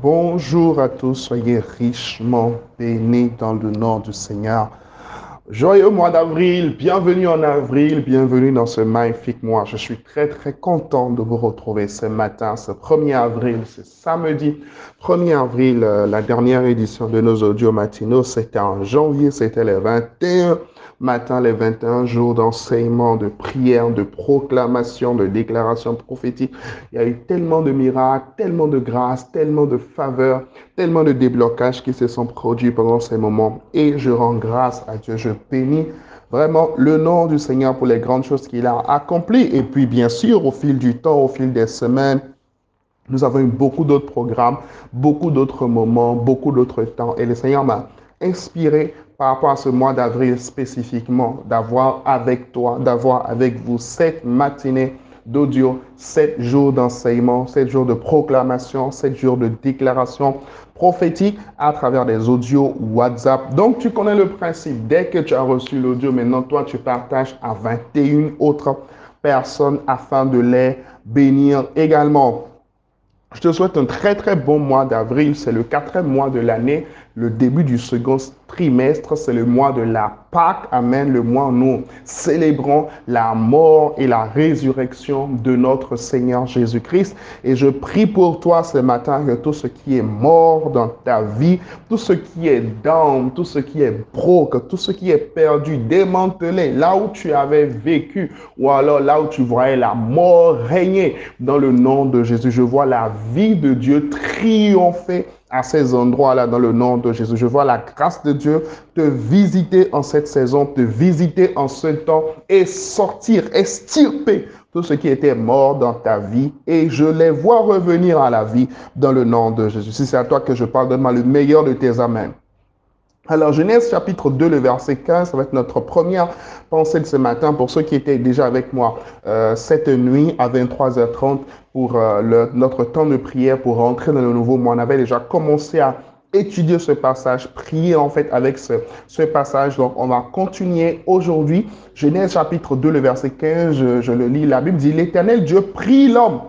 Bonjour à tous, soyez richement bénis dans le nom du Seigneur. Joyeux mois d'avril, bienvenue en avril, bienvenue dans ce magnifique mois. Je suis très très content de vous retrouver ce matin, ce 1er avril, ce samedi 1er avril, euh, la dernière édition de nos audios matinaux, c'était en janvier, c'était le 21 matin, les 21 jours d'enseignement, de prière, de proclamation, de déclaration prophétique. Il y a eu tellement de miracles, tellement de grâces, tellement de faveurs, tellement de déblocages qui se sont produits pendant ces moments. Et je rends grâce à Dieu. Je bénis vraiment le nom du Seigneur pour les grandes choses qu'il a accomplies. Et puis, bien sûr, au fil du temps, au fil des semaines, nous avons eu beaucoup d'autres programmes, beaucoup d'autres moments, beaucoup d'autres temps. Et le Seigneur m'a inspiré par rapport à ce mois d'avril spécifiquement, d'avoir avec toi, d'avoir avec vous cette matinée d'audio, sept jours d'enseignement, sept jours de proclamation, sept jours de déclaration prophétique à travers des audios WhatsApp. Donc, tu connais le principe. Dès que tu as reçu l'audio, maintenant, toi, tu partages à 21 autres personnes afin de les bénir également. Je te souhaite un très très bon mois d'avril. C'est le quatrième mois de l'année, le début du second trimestre. C'est le mois de la Pâques, Amen, le mois où nous célébrons la mort et la résurrection de notre Seigneur Jésus-Christ. Et je prie pour toi ce matin que tout ce qui est mort dans ta vie, tout ce qui est down, tout ce qui est broke, tout ce qui est perdu, démantelé, là où tu avais vécu, ou alors là où tu voyais la mort régner dans le nom de Jésus. Je vois la vie de Dieu triompher à ces endroits-là dans le nom de Jésus. Je vois la grâce de Dieu te visiter en cette saison, te visiter en ce temps et sortir, estirper tout ce qui était mort dans ta vie et je les vois revenir à la vie dans le nom de Jésus. Si c'est à toi que je parle, donne-moi le meilleur de tes amens. Alors, Genèse chapitre 2, le verset 15, ça va être notre première pensée de ce matin pour ceux qui étaient déjà avec moi euh, cette nuit à 23h30 pour euh, notre temps de prière pour rentrer dans le nouveau mois. On avait déjà commencé à étudier ce passage, prier en fait avec ce, passage. Donc, on va continuer aujourd'hui. Genèse chapitre 2, le verset 15, je, je le lis. La Bible dit, l'Éternel Dieu prie l'homme.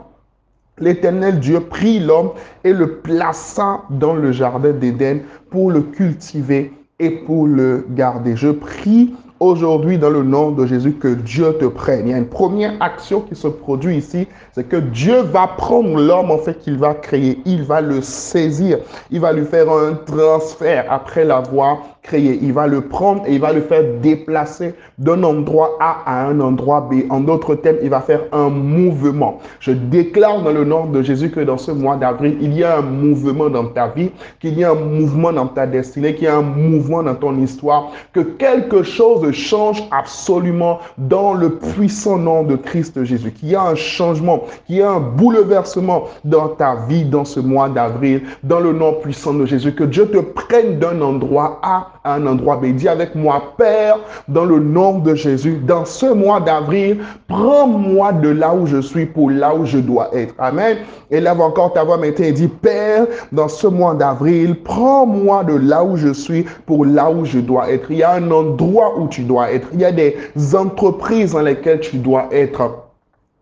L'Éternel Dieu prit l'homme et le plaça dans le jardin d'Éden pour le cultiver et pour le garder. Je prie aujourd'hui dans le nom de Jésus que Dieu te prenne. Il y a une première action qui se produit ici, c'est que Dieu va prendre l'homme en fait qu'il va créer, il va le saisir, il va lui faire un transfert après l'avoir Il va le prendre et il va le faire déplacer d'un endroit A à un endroit B. En d'autres termes, il va faire un mouvement. Je déclare dans le nom de Jésus que dans ce mois d'avril, il y a un mouvement dans ta vie, qu'il y a un mouvement dans ta destinée, qu'il y a un mouvement dans ton histoire, que quelque chose change absolument dans le puissant nom de Christ Jésus, qu'il y a un changement, qu'il y a un bouleversement dans ta vie dans ce mois d'avril, dans le nom puissant de Jésus, que Dieu te prenne d'un endroit A un endroit B. Dis avec moi, Père, dans le nom de Jésus, dans ce mois d'avril, prends-moi de là où je suis pour là où je dois être. Amen. Élève encore ta voix maintenant et dis, Père, dans ce mois d'avril, prends-moi de là où je suis pour là où je dois être. Il y a un endroit où tu dois être. Il y a des entreprises dans lesquelles tu dois être.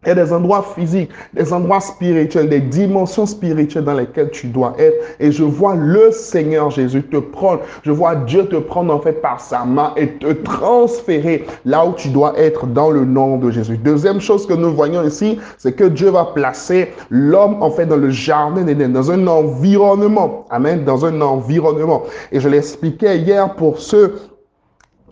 Il y a des endroits physiques, des endroits spirituels, des dimensions spirituelles dans lesquelles tu dois être. Et je vois le Seigneur Jésus te prendre. Je vois Dieu te prendre en fait par sa main et te transférer là où tu dois être dans le nom de Jésus. Deuxième chose que nous voyons ici, c'est que Dieu va placer l'homme en fait dans le jardin d'Éden, dans un environnement. Amen. Dans un environnement. Et je l'expliquais hier pour ceux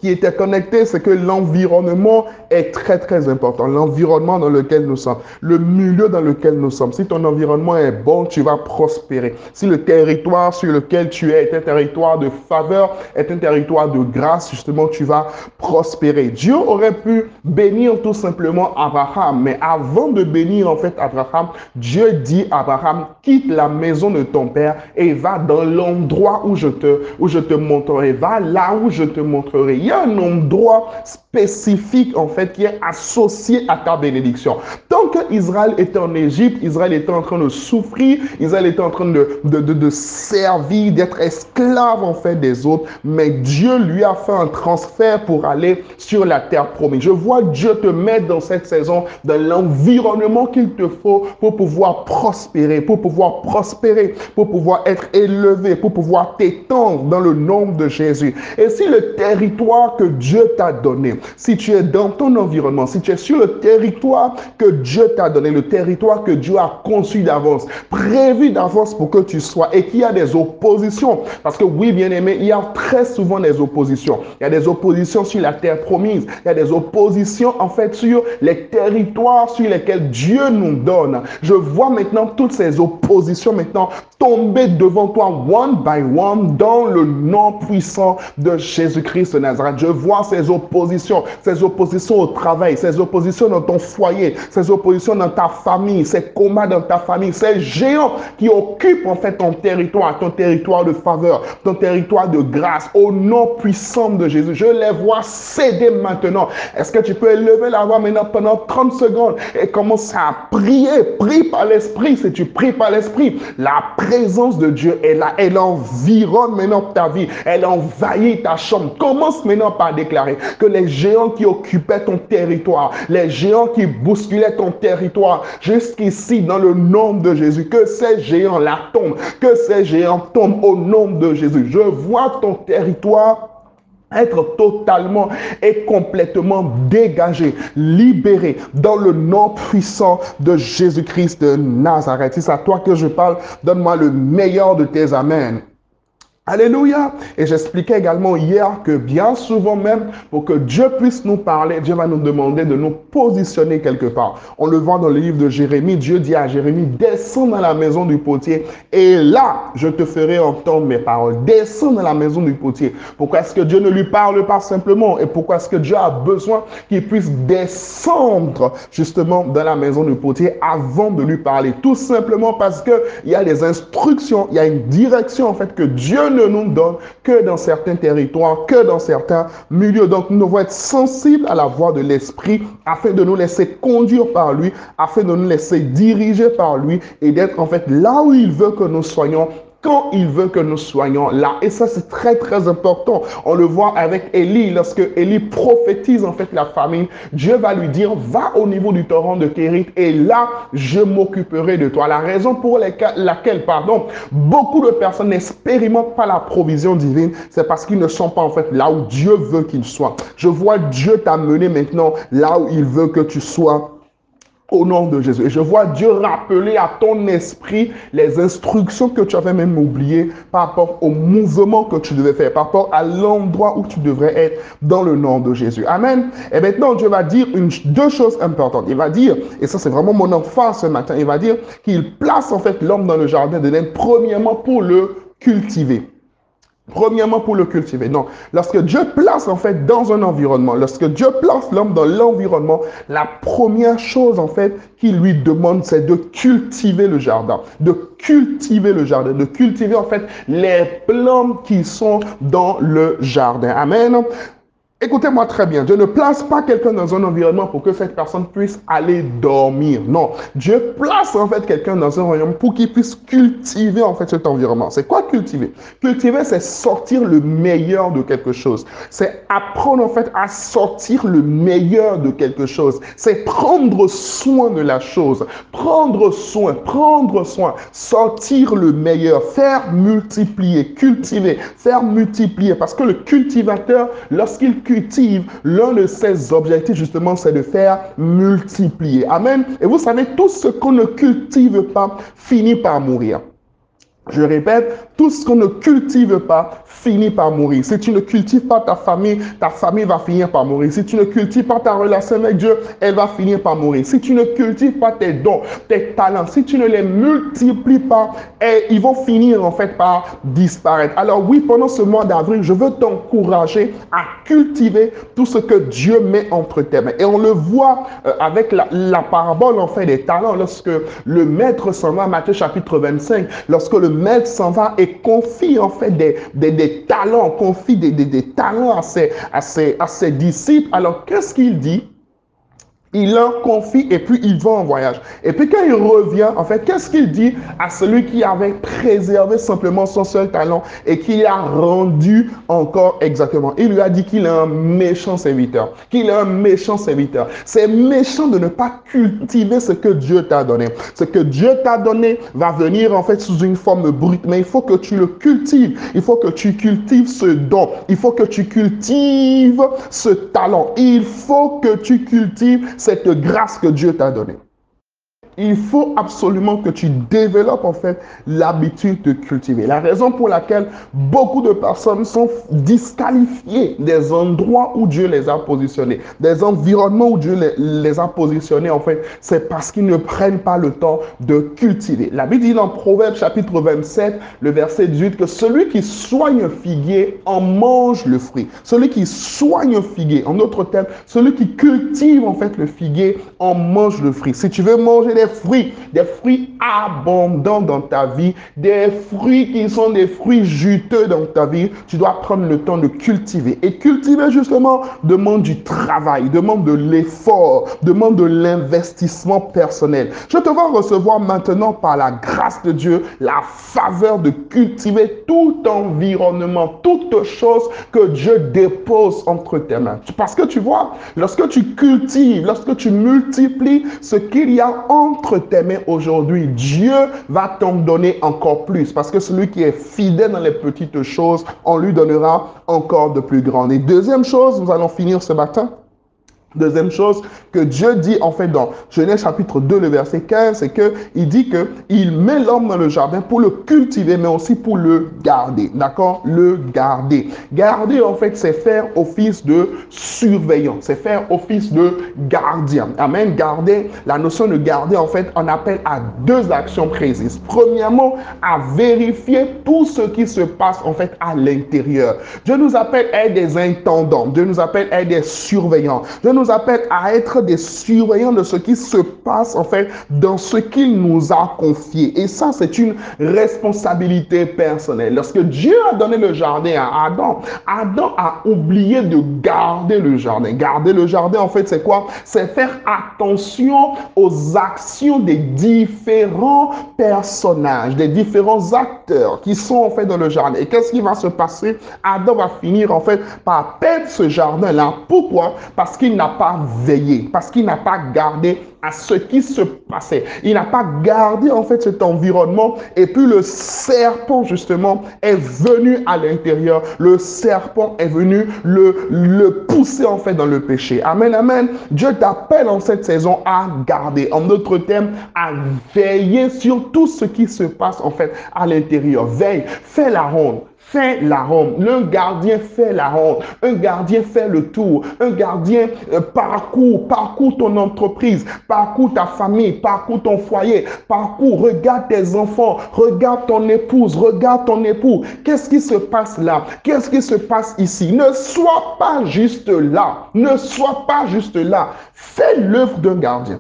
qui était connecté, c'est que l'environnement est très très important. L'environnement dans lequel nous sommes, le milieu dans lequel nous sommes. Si ton environnement est bon, tu vas prospérer. Si le territoire sur lequel tu es est un territoire de faveur, est un territoire de grâce, justement, tu vas prospérer. Dieu aurait pu bénir tout simplement Abraham, mais avant de bénir en fait Abraham, Dieu dit à Abraham, quitte la maison de ton père et va dans l'endroit où je te où je te montrerai. Va là où je te montrerai y a un endroit spécifique, en fait, qui est associé à ta bénédiction. Tant qu'Israël était en Égypte, Israël était en train de souffrir, Israël était en train de, de, de, de servir, d'être esclave, en fait, des autres. Mais Dieu lui a fait un transfert pour aller sur la terre promise. Je vois Dieu te mettre dans cette saison, dans l'environnement qu'il te faut pour pouvoir prospérer, pour pouvoir prospérer, pour pouvoir être élevé, pour pouvoir t'étendre dans le nom de Jésus. Et si le territoire que Dieu t'a donné, si tu es dans ton environnement, si tu es sur le territoire que Dieu t'a donné, le territoire que Dieu a conçu d'avance, prévu d'avance pour que tu sois, et qu'il y a des oppositions, parce que oui, bien aimé, il y a très souvent des oppositions. Il y a des oppositions sur la terre promise, il y a des oppositions en fait sur les territoires sur lesquels Dieu nous donne. Je vois maintenant toutes ces oppositions maintenant tomber devant toi one by one dans le nom puissant de Jésus-Christ de Nazareth. Je vois ces oppositions, ces oppositions au travail, ces oppositions dans ton foyer, ces oppositions dans ta famille, ces combats dans ta famille, ces géants qui occupent en fait ton territoire, ton territoire de faveur, ton territoire de grâce, au nom puissant de Jésus. Je les vois céder maintenant. Est-ce que tu peux élever la voix maintenant pendant 30 secondes et commencer à prier? Prie par l'Esprit. Si tu pries par l'Esprit, la présence de Dieu est là. Elle environne maintenant ta vie. Elle envahit ta chambre. Commence maintenant par déclarer que les géants qui occupaient ton territoire, les géants qui bousculaient ton territoire, jusqu'ici, dans le nom de Jésus, que ces géants-là tombent, que ces géants tombent au nom de Jésus. Je vois ton territoire être totalement et complètement dégagé, libéré dans le nom puissant de Jésus-Christ de Nazareth. C'est à toi que je parle. Donne-moi le meilleur de tes amens. Alléluia. Et j'expliquais également hier que bien souvent même, pour que Dieu puisse nous parler, Dieu va nous demander de nous positionner quelque part. On le voit dans le livre de Jérémie. Dieu dit à Jérémie, descends dans la maison du potier et là, je te ferai entendre mes paroles. Descends dans la maison du potier. Pourquoi est-ce que Dieu ne lui parle pas simplement? Et pourquoi est-ce que Dieu a besoin qu'il puisse descendre justement dans la maison du potier avant de lui parler? Tout simplement parce que il y a des instructions, il y a une direction en fait que Dieu ne nous donne que dans certains territoires, que dans certains milieux. Donc nous devons être sensibles à la voix de l'Esprit afin de nous laisser conduire par lui, afin de nous laisser diriger par lui et d'être en fait là où il veut que nous soyons quand il veut que nous soyons là. Et ça, c'est très, très important. On le voit avec Élie. Lorsque Élie prophétise en fait la famine, Dieu va lui dire, va au niveau du torrent de Kérit et là, je m'occuperai de toi. La raison pour laquelle, pardon, beaucoup de personnes n'expérimentent pas la provision divine, c'est parce qu'ils ne sont pas en fait là où Dieu veut qu'ils soient. Je vois Dieu t'amener maintenant là où il veut que tu sois au nom de Jésus. Et je vois Dieu rappeler à ton esprit les instructions que tu avais même oubliées par rapport au mouvement que tu devais faire, par rapport à l'endroit où tu devrais être dans le nom de Jésus. Amen. Et maintenant, Dieu va dire une, deux choses importantes. Il va dire, et ça c'est vraiment mon enfant ce matin, il va dire qu'il place en fait l'homme dans le jardin de premièrement pour le cultiver. Premièrement, pour le cultiver. Donc, lorsque Dieu place en fait dans un environnement, lorsque Dieu place l'homme dans l'environnement, la première chose en fait qu'il lui demande, c'est de cultiver le jardin, de cultiver le jardin, de cultiver en fait les plantes qui sont dans le jardin. Amen. Écoutez-moi très bien, Dieu ne place pas quelqu'un dans un environnement pour que cette personne puisse aller dormir. Non, Dieu place en fait quelqu'un dans un environnement pour qu'il puisse cultiver en fait cet environnement. C'est quoi cultiver? Cultiver, c'est sortir le meilleur de quelque chose. C'est apprendre en fait à sortir le meilleur de quelque chose. C'est prendre soin de la chose. Prendre soin, prendre soin, sortir le meilleur, faire multiplier, cultiver, faire multiplier. Parce que le cultivateur, lorsqu'il cultive, l'un de ses objectifs justement, c'est de faire multiplier. Amen. Et vous savez, tout ce qu'on ne cultive pas finit par mourir. Je répète, tout ce qu'on ne cultive pas finit par mourir. Si tu ne cultives pas ta famille, ta famille va finir par mourir. Si tu ne cultives pas ta relation avec Dieu, elle va finir par mourir. Si tu ne cultives pas tes dons, tes talents, si tu ne les multiplies pas, eh, ils vont finir en fait par disparaître. Alors oui, pendant ce mois d'avril, je veux t'encourager à cultiver tout ce que Dieu met entre tes mains. Et on le voit euh, avec la, la parabole en fait des talents lorsque le maître s'en va, Matthieu chapitre 25, lorsque le maître s'en va et confie en fait des, des, des talents, confie des, des, des talents à ses, à, ses, à ses disciples. Alors qu'est-ce qu'il dit? Il leur confie et puis il va en voyage. Et puis quand il revient, en fait, qu'est-ce qu'il dit à celui qui avait préservé simplement son seul talent et qui a rendu encore exactement? Il lui a dit qu'il est un méchant serviteur, qu'il est un méchant serviteur. C'est méchant de ne pas cultiver ce que Dieu t'a donné. Ce que Dieu t'a donné va venir en fait sous une forme brute, mais il faut que tu le cultives. Il faut que tu cultives ce don. Il faut que tu cultives ce talent. Il faut que tu cultives cette grâce que Dieu t'a donnée il faut absolument que tu développes en fait l'habitude de cultiver. La raison pour laquelle beaucoup de personnes sont disqualifiées des endroits où Dieu les a positionnés, des environnements où Dieu les, a positionnés, en fait, c'est parce qu'ils ne prennent pas le temps de cultiver. La Bible dit dans Proverbe chapitre 27, le verset 18, que celui qui soigne un figuier en mange le fruit. Celui qui soigne un figuier, en d'autres termes, celui qui cultive en fait le figuier en mange le fruit. Si tu veux manger fruits, des fruits abondants dans ta vie, des fruits qui sont des fruits juteux dans ta vie, tu dois prendre le temps de cultiver. Et cultiver justement demande du travail, demande de l'effort, demande de l'investissement personnel. Je te vois recevoir maintenant par la grâce de Dieu la faveur de cultiver tout environnement, toute chose que Dieu dépose entre tes mains. Parce que tu vois, lorsque tu cultives, lorsque tu multiplies ce qu'il y a en entre tes mains aujourd'hui, Dieu va t'en donner encore plus. Parce que celui qui est fidèle dans les petites choses, on lui donnera encore de plus grandes. Et deuxième chose, nous allons finir ce matin. Deuxième chose que Dieu dit en fait dans Genèse chapitre 2, le verset 15, c'est que il dit que il met l'homme dans le jardin pour le cultiver, mais aussi pour le garder. D'accord? Le garder. Garder en fait, c'est faire office de surveillant, c'est faire office de gardien. Amen. Garder, la notion de garder en fait, on appelle à deux actions précises. Premièrement, à vérifier tout ce qui se passe en fait à l'intérieur. Dieu nous appelle à être des intendants. Dieu nous appelle à être des surveillants. Appelle à être des surveillants de ce qui se passe en fait dans ce qu'il nous a confié. Et ça, c'est une responsabilité personnelle. Lorsque Dieu a donné le jardin à Adam, Adam a oublié de garder le jardin. Garder le jardin, en fait, c'est quoi? C'est faire attention aux actions des différents personnages, des différents acteurs qui sont en fait dans le jardin. Et qu'est-ce qui va se passer? Adam va finir en fait par perdre ce jardin-là. Pourquoi? Parce qu'il n'a pas veillé, parce qu'il n'a pas gardé à ce qui se passait. Il n'a pas gardé en fait cet environnement et puis le serpent justement est venu à l'intérieur. Le serpent est venu le, pousser en fait dans le péché. Amen, amen. Dieu t'appelle en cette saison à garder, en d'autres termes, à veiller sur tout ce qui se passe en fait à l'intérieur. Veille, fais la ronde fait la ronde. Un gardien fait la ronde. Un gardien fait le tour. Un gardien euh, parcourt, parcourt ton entreprise, parcourt ta famille, parcourt ton foyer, parcourt, regarde tes enfants, regarde ton épouse, regarde ton époux. Qu'est-ce qui se passe là? Qu'est-ce qui se passe ici? Ne sois pas juste là. Ne sois pas juste là. Fais l'œuvre d'un gardien.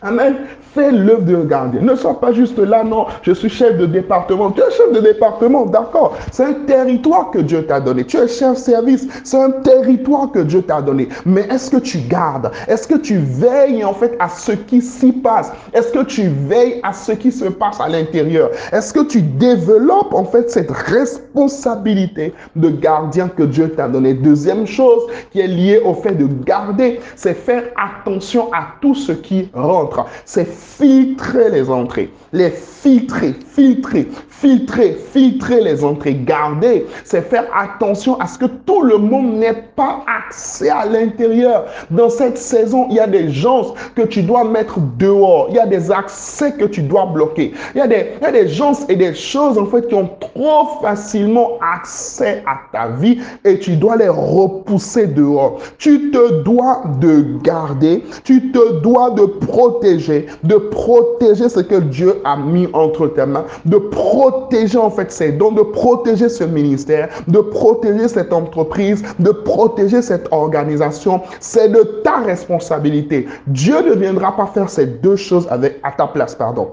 Amen. Fais l'œuvre d'un gardien. Ne sois pas juste là, non, je suis chef de département. Tu es chef de département, d'accord. C'est un territoire que Dieu t'a donné. Tu es chef service. C'est un territoire que Dieu t'a donné. Mais est-ce que tu gardes? Est-ce que tu veilles en fait à ce qui s'y passe? Est-ce que tu veilles à ce qui se passe à l'intérieur? Est-ce que tu développes en fait cette responsabilité de gardien que Dieu t'a donné? Deuxième chose qui est liée au fait de garder, c'est faire attention à tout ce qui rentre c'est filtrer les entrées. Les filtrer, filtrer, filtrer, filtrer les entrées. Garder, c'est faire attention à ce que tout le monde n'ait pas accès à l'intérieur. Dans cette saison, il y a des gens que tu dois mettre dehors. Il y a des accès que tu dois bloquer. Il y a des, gens et des choses en fait qui ont trop facilement accès à ta vie et tu dois les repousser dehors. Tu te dois de garder, tu te dois de protéger, de protéger ce que Dieu a mis entre tes mains, de protéger en fait ses dons, de protéger ce ministère, de protéger cette entreprise, de protéger cette organisation. C'est de ta responsabilité. Dieu ne viendra pas faire ces deux choses avec, à ta place, pardon.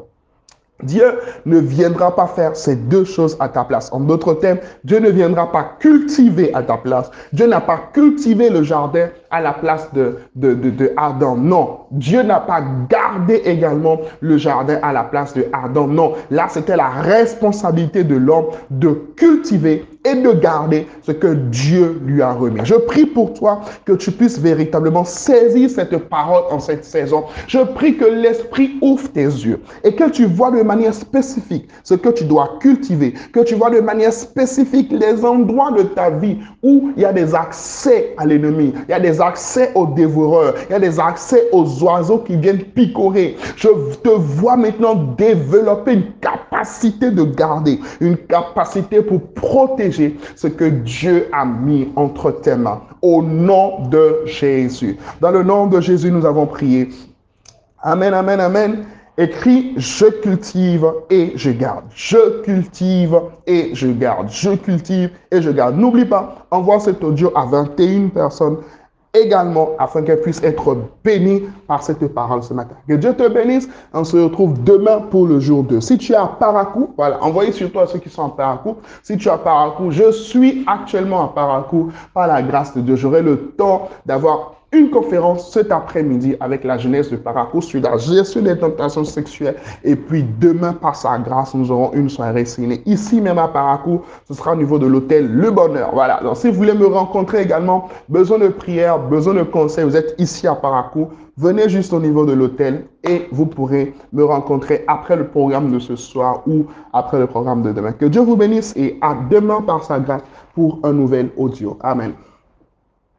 Dieu ne viendra pas faire ces deux choses à ta place. En d'autres termes, Dieu ne viendra pas cultiver à ta place. Dieu n'a pas cultivé le jardin à la place de, de, de, Adam. Non. Dieu n'a pas gardé également le jardin à la place de Adam. Non. Là, c'était la responsabilité de l'homme de cultiver et de garder ce que Dieu lui a remis. Je prie pour toi que tu puisses véritablement saisir cette parole en cette saison. Je prie que l'Esprit ouvre tes yeux et que tu vois de manière spécifique ce que tu dois cultiver, que tu vois de manière spécifique les endroits de ta vie où il y a des accès à l'ennemi, il y a des accès aux dévoreurs, il y a des accès aux oiseaux qui viennent picorer. Je te vois maintenant développer une capacité de garder, une capacité pour protéger ce que Dieu a mis entre tes mains. Au nom de Jésus. Dans le nom de Jésus, nous avons prié. Amen, amen, amen. Écris, je cultive et je garde. Je cultive et je garde. Je cultive et je garde. N'oublie pas, envoie cet audio à 21 personnes également afin qu'elle puisse être bénie par cette parole ce matin. Que Dieu te bénisse. On se retrouve demain pour le jour 2. Si tu à Paracou, voilà, envoyez surtout à ceux qui sont à Paracou. Si tu à Paracou, je suis actuellement à Paracou par la grâce de Dieu. J'aurai le temps d'avoir une conférence cet après-midi avec la jeunesse de Paracou sur la gestion des tentations sexuelles. Et puis demain, par sa grâce, nous aurons une soirée ciné. Ici même à Paracou, ce sera au niveau de l'hôtel Le Bonheur. Voilà. Donc si vous voulez me rencontrer également, besoin de prière, besoin de conseils, vous êtes ici à Paracou, venez juste au niveau de l'hôtel et vous pourrez me rencontrer après le programme de ce soir ou après le programme de demain. Que Dieu vous bénisse et à demain par sa grâce pour un nouvel audio. Amen.